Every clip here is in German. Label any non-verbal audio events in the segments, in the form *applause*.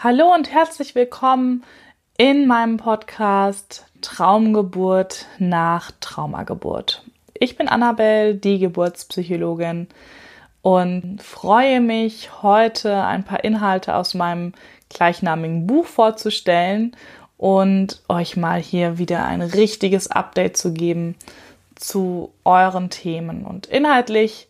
Hallo und herzlich willkommen in meinem Podcast Traumgeburt nach Traumageburt. Ich bin Annabelle, die Geburtspsychologin und freue mich, heute ein paar Inhalte aus meinem gleichnamigen Buch vorzustellen und euch mal hier wieder ein richtiges Update zu geben zu euren Themen. Und inhaltlich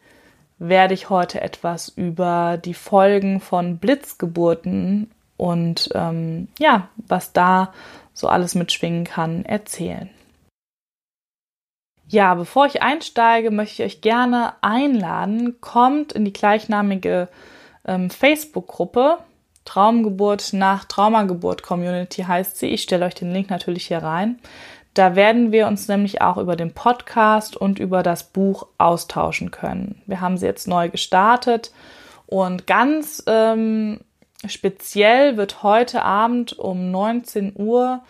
werde ich heute etwas über die Folgen von Blitzgeburten und ähm, ja, was da so alles mitschwingen kann, erzählen. Ja, bevor ich einsteige, möchte ich euch gerne einladen, kommt in die gleichnamige ähm, Facebook-Gruppe Traumgeburt nach Traumageburt Community heißt sie. Ich stelle euch den Link natürlich hier rein. Da werden wir uns nämlich auch über den Podcast und über das Buch austauschen können. Wir haben sie jetzt neu gestartet und ganz ähm, Speziell wird heute Abend um 19 Uhr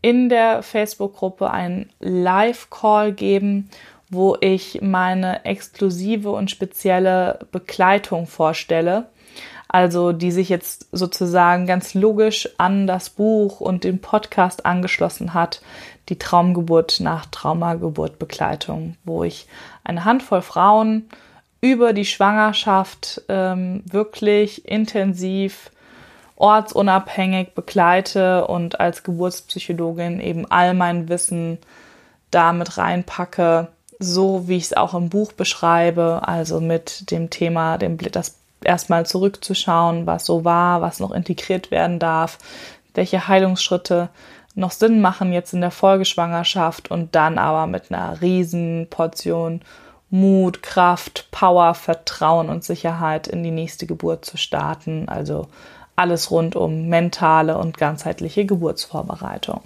in der Facebook-Gruppe ein Live-Call geben, wo ich meine exklusive und spezielle Begleitung vorstelle. Also die sich jetzt sozusagen ganz logisch an das Buch und den Podcast angeschlossen hat, die Traumgeburt nach Traumageburt Begleitung, wo ich eine Handvoll Frauen über die Schwangerschaft ähm, wirklich intensiv ortsunabhängig begleite und als Geburtspsychologin eben all mein Wissen damit reinpacke, so wie ich es auch im Buch beschreibe, also mit dem Thema, dem, das erstmal zurückzuschauen, was so war, was noch integriert werden darf, welche Heilungsschritte noch Sinn machen jetzt in der Folgeschwangerschaft und dann aber mit einer riesen Portion Mut, Kraft, Power, Vertrauen und Sicherheit in die nächste Geburt zu starten. Also alles rund um mentale und ganzheitliche Geburtsvorbereitung.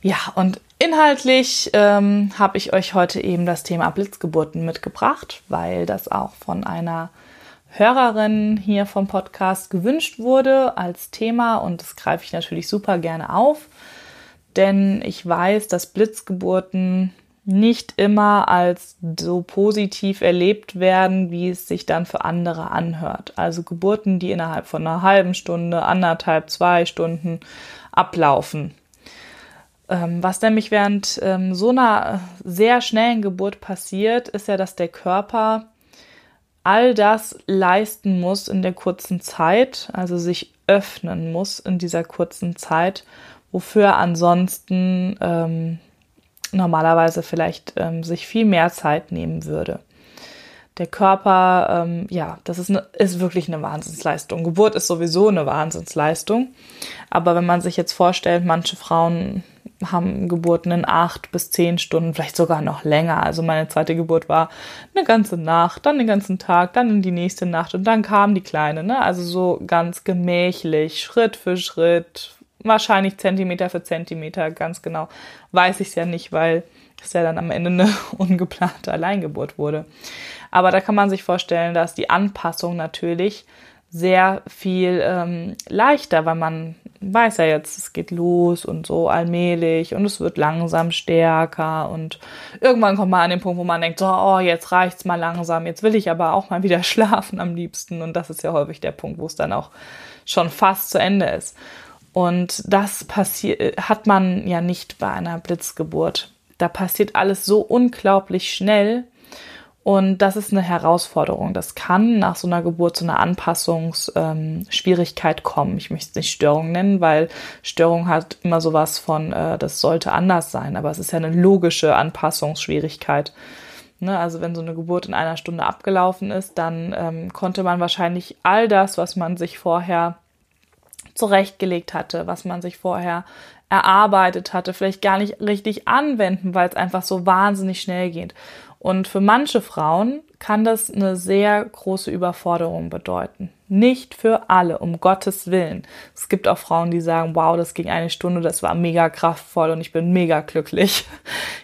Ja, und inhaltlich ähm, habe ich euch heute eben das Thema Blitzgeburten mitgebracht, weil das auch von einer Hörerin hier vom Podcast gewünscht wurde als Thema und das greife ich natürlich super gerne auf, denn ich weiß, dass Blitzgeburten nicht immer als so positiv erlebt werden, wie es sich dann für andere anhört. Also Geburten, die innerhalb von einer halben Stunde, anderthalb, zwei Stunden ablaufen. Ähm, was nämlich während ähm, so einer sehr schnellen Geburt passiert, ist ja, dass der Körper all das leisten muss in der kurzen Zeit, also sich öffnen muss in dieser kurzen Zeit, wofür ansonsten ähm, normalerweise vielleicht ähm, sich viel mehr Zeit nehmen würde. Der Körper, ähm, ja, das ist, eine, ist wirklich eine Wahnsinnsleistung. Geburt ist sowieso eine Wahnsinnsleistung. Aber wenn man sich jetzt vorstellt, manche Frauen haben Geburten in acht bis zehn Stunden, vielleicht sogar noch länger. Also meine zweite Geburt war eine ganze Nacht, dann den ganzen Tag, dann in die nächste Nacht und dann kam die Kleine. Ne? Also so ganz gemächlich, Schritt für Schritt, wahrscheinlich Zentimeter für Zentimeter, ganz genau weiß ich es ja nicht, weil es ja dann am Ende eine *laughs* ungeplante Alleingeburt wurde. Aber da kann man sich vorstellen, dass die Anpassung natürlich sehr viel ähm, leichter, weil man weiß ja jetzt, es geht los und so allmählich und es wird langsam stärker und irgendwann kommt man an den Punkt, wo man denkt, so, oh, jetzt reicht's mal langsam, jetzt will ich aber auch mal wieder *laughs* schlafen am liebsten und das ist ja häufig der Punkt, wo es dann auch schon fast zu Ende ist. Und das passiert, hat man ja nicht bei einer Blitzgeburt. Da passiert alles so unglaublich schnell. Und das ist eine Herausforderung. Das kann nach so einer Geburt zu einer Anpassungsschwierigkeit ähm, kommen. Ich möchte es nicht Störung nennen, weil Störung hat immer sowas von, äh, das sollte anders sein. Aber es ist ja eine logische Anpassungsschwierigkeit. Ne? Also wenn so eine Geburt in einer Stunde abgelaufen ist, dann ähm, konnte man wahrscheinlich all das, was man sich vorher zurechtgelegt hatte, was man sich vorher erarbeitet hatte, vielleicht gar nicht richtig anwenden, weil es einfach so wahnsinnig schnell geht. Und für manche Frauen kann das eine sehr große Überforderung bedeuten. Nicht für alle, um Gottes Willen. Es gibt auch Frauen, die sagen, wow, das ging eine Stunde, das war mega kraftvoll und ich bin mega glücklich. *laughs*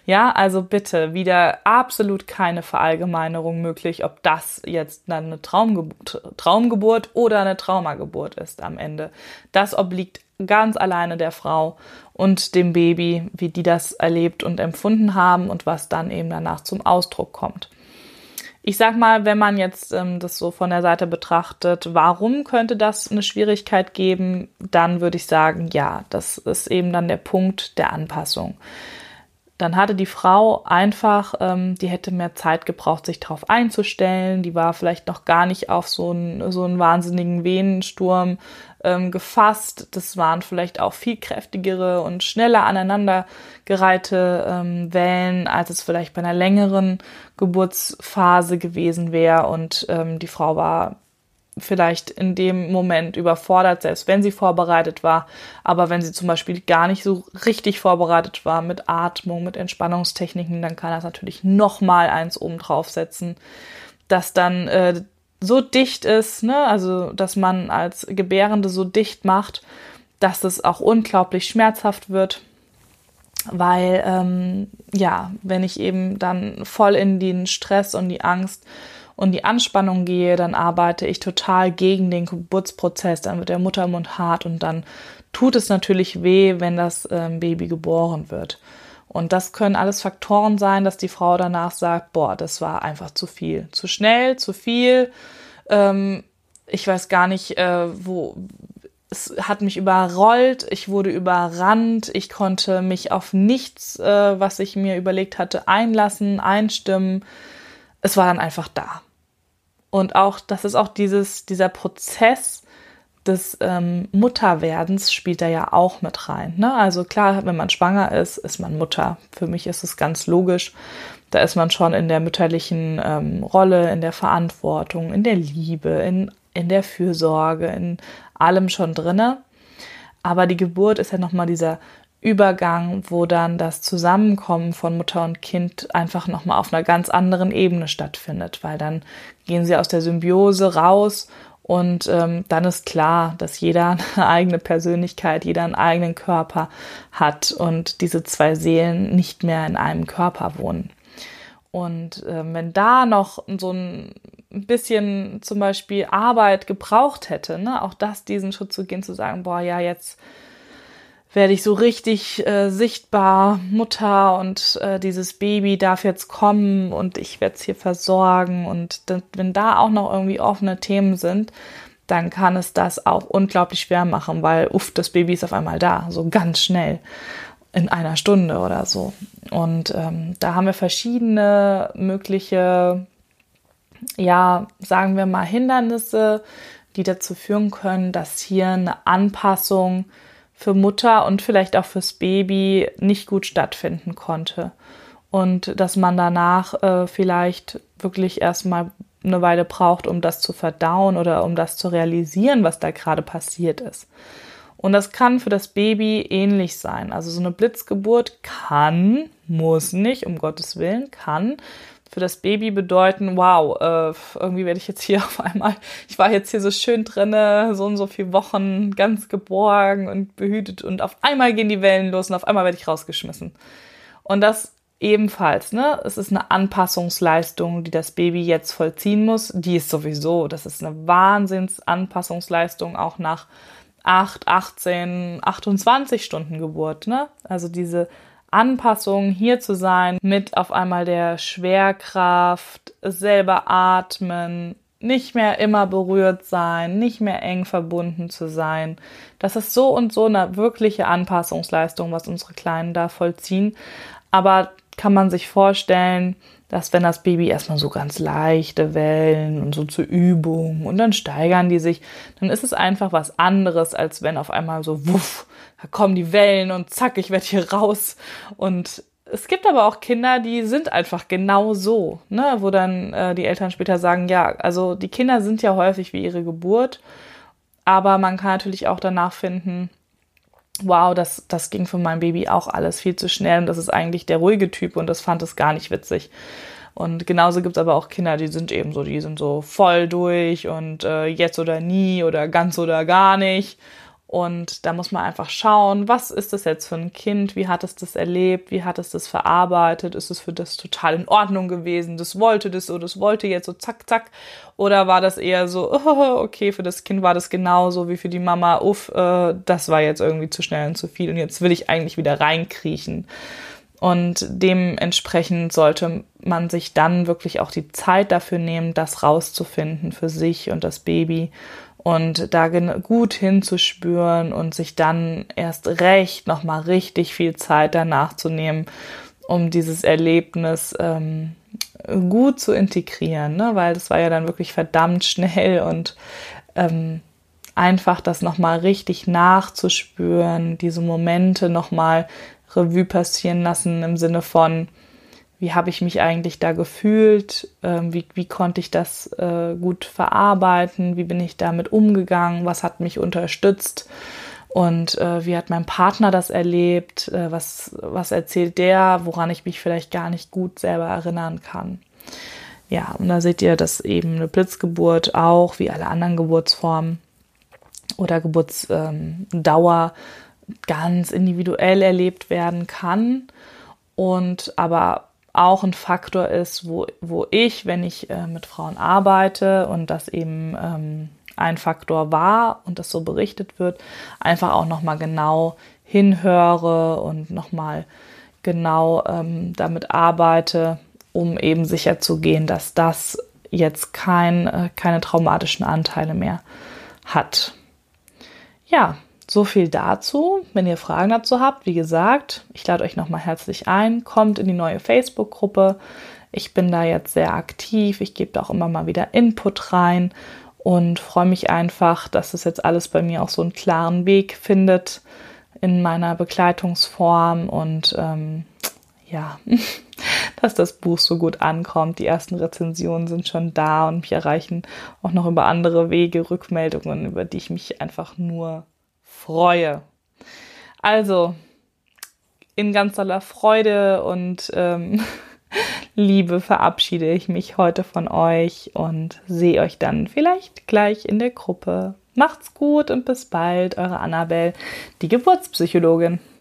Ja, also bitte wieder absolut keine Verallgemeinerung möglich, ob das jetzt eine Traumgeburt, Traumgeburt oder eine Traumageburt ist am Ende. Das obliegt ganz alleine der Frau und dem Baby, wie die das erlebt und empfunden haben und was dann eben danach zum Ausdruck kommt. Ich sag mal, wenn man jetzt ähm, das so von der Seite betrachtet, warum könnte das eine Schwierigkeit geben, dann würde ich sagen, ja, das ist eben dann der Punkt der Anpassung. Dann hatte die Frau einfach, ähm, die hätte mehr Zeit gebraucht, sich darauf einzustellen. Die war vielleicht noch gar nicht auf so einen, so wahnsinnigen Venensturm ähm, gefasst. Das waren vielleicht auch viel kräftigere und schneller aneinandergereihte ähm, Wellen, als es vielleicht bei einer längeren Geburtsphase gewesen wäre. Und ähm, die Frau war vielleicht in dem Moment überfordert, selbst wenn sie vorbereitet war. Aber wenn sie zum Beispiel gar nicht so richtig vorbereitet war mit Atmung, mit Entspannungstechniken, dann kann das natürlich nochmal eins oben draufsetzen, dass dann äh, so dicht ist, ne? also dass man als Gebärende so dicht macht, dass es auch unglaublich schmerzhaft wird. Weil, ähm, ja, wenn ich eben dann voll in den Stress und die Angst und die Anspannung gehe, dann arbeite ich total gegen den Geburtsprozess, dann wird der Muttermund hart und dann tut es natürlich weh, wenn das ähm, Baby geboren wird. Und das können alles Faktoren sein, dass die Frau danach sagt, boah, das war einfach zu viel, zu schnell, zu viel. Ähm, ich weiß gar nicht, äh, wo, es hat mich überrollt, ich wurde überrannt, ich konnte mich auf nichts, äh, was ich mir überlegt hatte, einlassen, einstimmen. Es war dann einfach da. Und auch, das ist auch dieses, dieser Prozess des ähm, Mutterwerdens spielt da ja auch mit rein. Ne? Also klar, wenn man schwanger ist, ist man Mutter. Für mich ist es ganz logisch. Da ist man schon in der mütterlichen ähm, Rolle, in der Verantwortung, in der Liebe, in, in der Fürsorge, in allem schon drinne. Aber die Geburt ist ja nochmal dieser Übergang, wo dann das Zusammenkommen von Mutter und Kind einfach nochmal auf einer ganz anderen Ebene stattfindet, weil dann gehen sie aus der Symbiose raus und ähm, dann ist klar, dass jeder *laughs* eine eigene Persönlichkeit, jeder einen eigenen Körper hat und diese zwei Seelen nicht mehr in einem Körper wohnen. Und äh, wenn da noch so ein bisschen zum Beispiel Arbeit gebraucht hätte, ne, auch das diesen Schritt zu gehen, zu sagen, boah, ja, jetzt werde ich so richtig äh, sichtbar Mutter und äh, dieses Baby darf jetzt kommen und ich werde es hier versorgen und wenn da auch noch irgendwie offene Themen sind, dann kann es das auch unglaublich schwer machen, weil uff, das Baby ist auf einmal da, so ganz schnell in einer Stunde oder so. Und ähm, da haben wir verschiedene mögliche, ja, sagen wir mal Hindernisse, die dazu führen können, dass hier eine Anpassung für Mutter und vielleicht auch fürs Baby nicht gut stattfinden konnte. Und dass man danach äh, vielleicht wirklich erstmal eine Weile braucht, um das zu verdauen oder um das zu realisieren, was da gerade passiert ist. Und das kann für das Baby ähnlich sein. Also so eine Blitzgeburt kann, muss nicht, um Gottes Willen, kann für das Baby bedeuten, wow, äh, irgendwie werde ich jetzt hier *laughs* auf einmal, ich war jetzt hier so schön drinne, so und so viele Wochen ganz geborgen und behütet und auf einmal gehen die Wellen los und auf einmal werde ich rausgeschmissen. Und das ebenfalls, ne? Es ist eine Anpassungsleistung, die das Baby jetzt vollziehen muss. Die ist sowieso, das ist eine Wahnsinnsanpassungsleistung auch nach 8, 18, 28 Stunden Geburt, ne? Also diese Anpassung, hier zu sein, mit auf einmal der Schwerkraft, selber atmen, nicht mehr immer berührt sein, nicht mehr eng verbunden zu sein. Das ist so und so eine wirkliche Anpassungsleistung, was unsere Kleinen da vollziehen. Aber kann man sich vorstellen, dass wenn das Baby erstmal so ganz leichte Wellen und so zur Übung und dann steigern die sich, dann ist es einfach was anderes, als wenn auf einmal so wuff, da kommen die Wellen und zack, ich werde hier raus. Und es gibt aber auch Kinder, die sind einfach genau so, ne, wo dann äh, die Eltern später sagen, ja, also die Kinder sind ja häufig wie ihre Geburt, aber man kann natürlich auch danach finden, wow, das, das ging für mein Baby auch alles viel zu schnell und das ist eigentlich der ruhige Typ und das fand es gar nicht witzig. Und genauso gibt es aber auch Kinder, die sind eben so, die sind so voll durch und äh, jetzt oder nie oder ganz oder gar nicht. Und da muss man einfach schauen, was ist das jetzt für ein Kind? Wie hat es das erlebt? Wie hat es das verarbeitet? Ist es für das total in Ordnung gewesen? Das wollte das oder das wollte jetzt so zack, zack. Oder war das eher so, *laughs* oh, okay, für das Kind war das genauso wie für die Mama, uff, äh, das war jetzt irgendwie zu schnell und zu viel und jetzt will ich eigentlich wieder reinkriechen. Und dementsprechend sollte man sich dann wirklich auch die Zeit dafür nehmen, das rauszufinden für sich und das Baby und da gut hinzuspüren und sich dann erst recht nochmal richtig viel Zeit danach zu nehmen, um dieses Erlebnis ähm, gut zu integrieren, ne? weil das war ja dann wirklich verdammt schnell und ähm, einfach das nochmal richtig nachzuspüren, diese Momente nochmal Revue passieren lassen im Sinne von, wie habe ich mich eigentlich da gefühlt, ähm, wie, wie konnte ich das äh, gut verarbeiten, wie bin ich damit umgegangen, was hat mich unterstützt? Und äh, wie hat mein Partner das erlebt, äh, was, was erzählt der, woran ich mich vielleicht gar nicht gut selber erinnern kann. Ja, und da seht ihr, dass eben eine Blitzgeburt auch, wie alle anderen Geburtsformen oder Geburtsdauer, ähm, ganz individuell erlebt werden kann. Und aber auch ein Faktor ist, wo, wo ich, wenn ich äh, mit Frauen arbeite und das eben ähm, ein Faktor war und das so berichtet wird, einfach auch nochmal genau hinhöre und nochmal genau ähm, damit arbeite, um eben sicher zu gehen, dass das jetzt kein, äh, keine traumatischen Anteile mehr hat. Ja, so viel dazu. Wenn ihr Fragen dazu habt, wie gesagt, ich lade euch nochmal herzlich ein. Kommt in die neue Facebook-Gruppe. Ich bin da jetzt sehr aktiv. Ich gebe da auch immer mal wieder Input rein und freue mich einfach, dass es jetzt alles bei mir auch so einen klaren Weg findet in meiner Begleitungsform und ähm, ja, *laughs* dass das Buch so gut ankommt. Die ersten Rezensionen sind schon da und mich erreichen auch noch über andere Wege Rückmeldungen, über die ich mich einfach nur freue. Also, in ganz toller Freude und ähm, *laughs* Liebe verabschiede ich mich heute von euch und sehe euch dann vielleicht gleich in der Gruppe. Macht's gut und bis bald, eure Annabelle, die Geburtspsychologin.